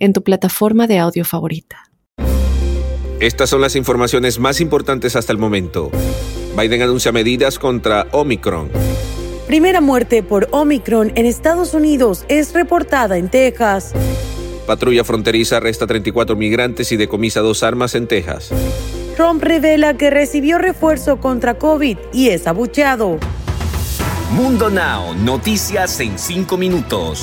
en tu plataforma de audio favorita. Estas son las informaciones más importantes hasta el momento. Biden anuncia medidas contra Omicron. Primera muerte por Omicron en Estados Unidos es reportada en Texas. Patrulla fronteriza arresta 34 migrantes y decomisa dos armas en Texas. Trump revela que recibió refuerzo contra COVID y es abucheado. Mundo Now, noticias en 5 minutos.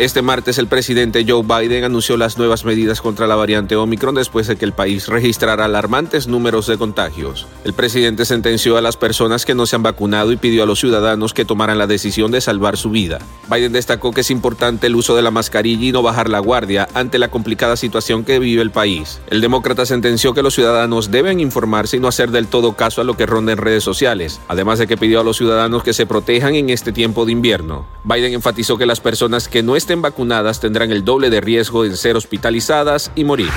Este martes el presidente Joe Biden anunció las nuevas medidas contra la variante Omicron después de que el país registrara alarmantes números de contagios. El presidente sentenció a las personas que no se han vacunado y pidió a los ciudadanos que tomaran la decisión de salvar su vida. Biden destacó que es importante el uso de la mascarilla y no bajar la guardia ante la complicada situación que vive el país. El demócrata sentenció que los ciudadanos deben informarse y no hacer del todo caso a lo que ronda en redes sociales, además de que pidió a los ciudadanos que se protejan en este tiempo de invierno. Biden enfatizó que las personas que no estén estén vacunadas tendrán el doble de riesgo de ser hospitalizadas y morir.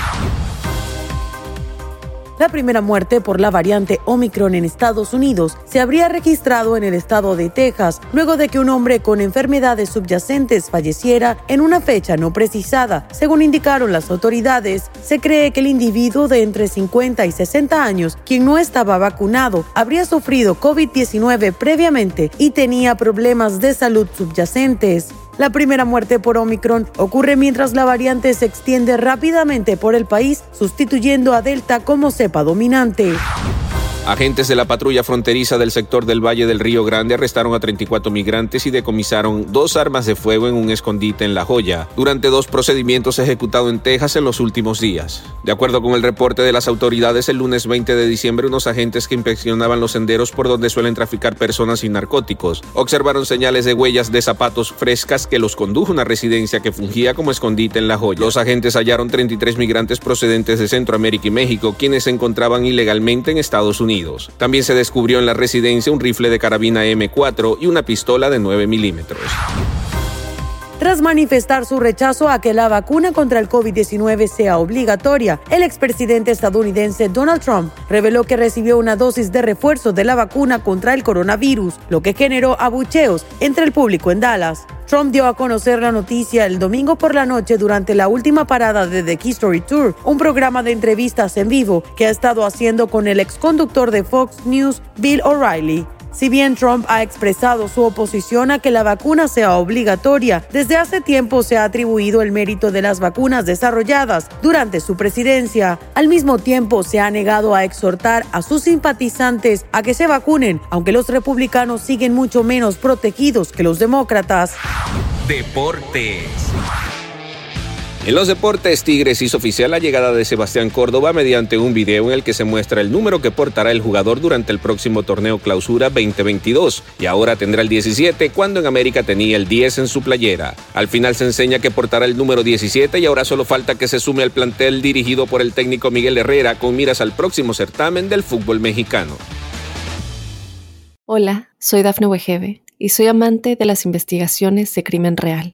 La primera muerte por la variante Omicron en Estados Unidos se habría registrado en el estado de Texas luego de que un hombre con enfermedades subyacentes falleciera en una fecha no precisada. Según indicaron las autoridades, se cree que el individuo de entre 50 y 60 años, quien no estaba vacunado, habría sufrido COVID-19 previamente y tenía problemas de salud subyacentes. La primera muerte por Omicron ocurre mientras la variante se extiende rápidamente por el país, sustituyendo a Delta como cepa dominante. Agentes de la patrulla fronteriza del sector del Valle del Río Grande arrestaron a 34 migrantes y decomisaron dos armas de fuego en un escondite en La Joya durante dos procedimientos ejecutados en Texas en los últimos días. De acuerdo con el reporte de las autoridades, el lunes 20 de diciembre unos agentes que inspeccionaban los senderos por donde suelen traficar personas y narcóticos observaron señales de huellas de zapatos frescas que los condujo a una residencia que fungía como escondite en La Joya. Los agentes hallaron 33 migrantes procedentes de Centroamérica y México quienes se encontraban ilegalmente en Estados Unidos. También se descubrió en la residencia un rifle de carabina M4 y una pistola de 9 milímetros. Tras manifestar su rechazo a que la vacuna contra el COVID-19 sea obligatoria, el expresidente estadounidense Donald Trump reveló que recibió una dosis de refuerzo de la vacuna contra el coronavirus, lo que generó abucheos entre el público en Dallas. Trump dio a conocer la noticia el domingo por la noche durante la última parada de The Key Story Tour, un programa de entrevistas en vivo que ha estado haciendo con el exconductor de Fox News, Bill O'Reilly. Si bien Trump ha expresado su oposición a que la vacuna sea obligatoria, desde hace tiempo se ha atribuido el mérito de las vacunas desarrolladas durante su presidencia. Al mismo tiempo, se ha negado a exhortar a sus simpatizantes a que se vacunen, aunque los republicanos siguen mucho menos protegidos que los demócratas. Deportes. En los deportes, Tigres hizo oficial la llegada de Sebastián Córdoba mediante un video en el que se muestra el número que portará el jugador durante el próximo torneo Clausura 2022 y ahora tendrá el 17 cuando en América tenía el 10 en su playera. Al final se enseña que portará el número 17 y ahora solo falta que se sume al plantel dirigido por el técnico Miguel Herrera con miras al próximo certamen del fútbol mexicano. Hola, soy Dafne Wegebe y soy amante de las investigaciones de crimen real.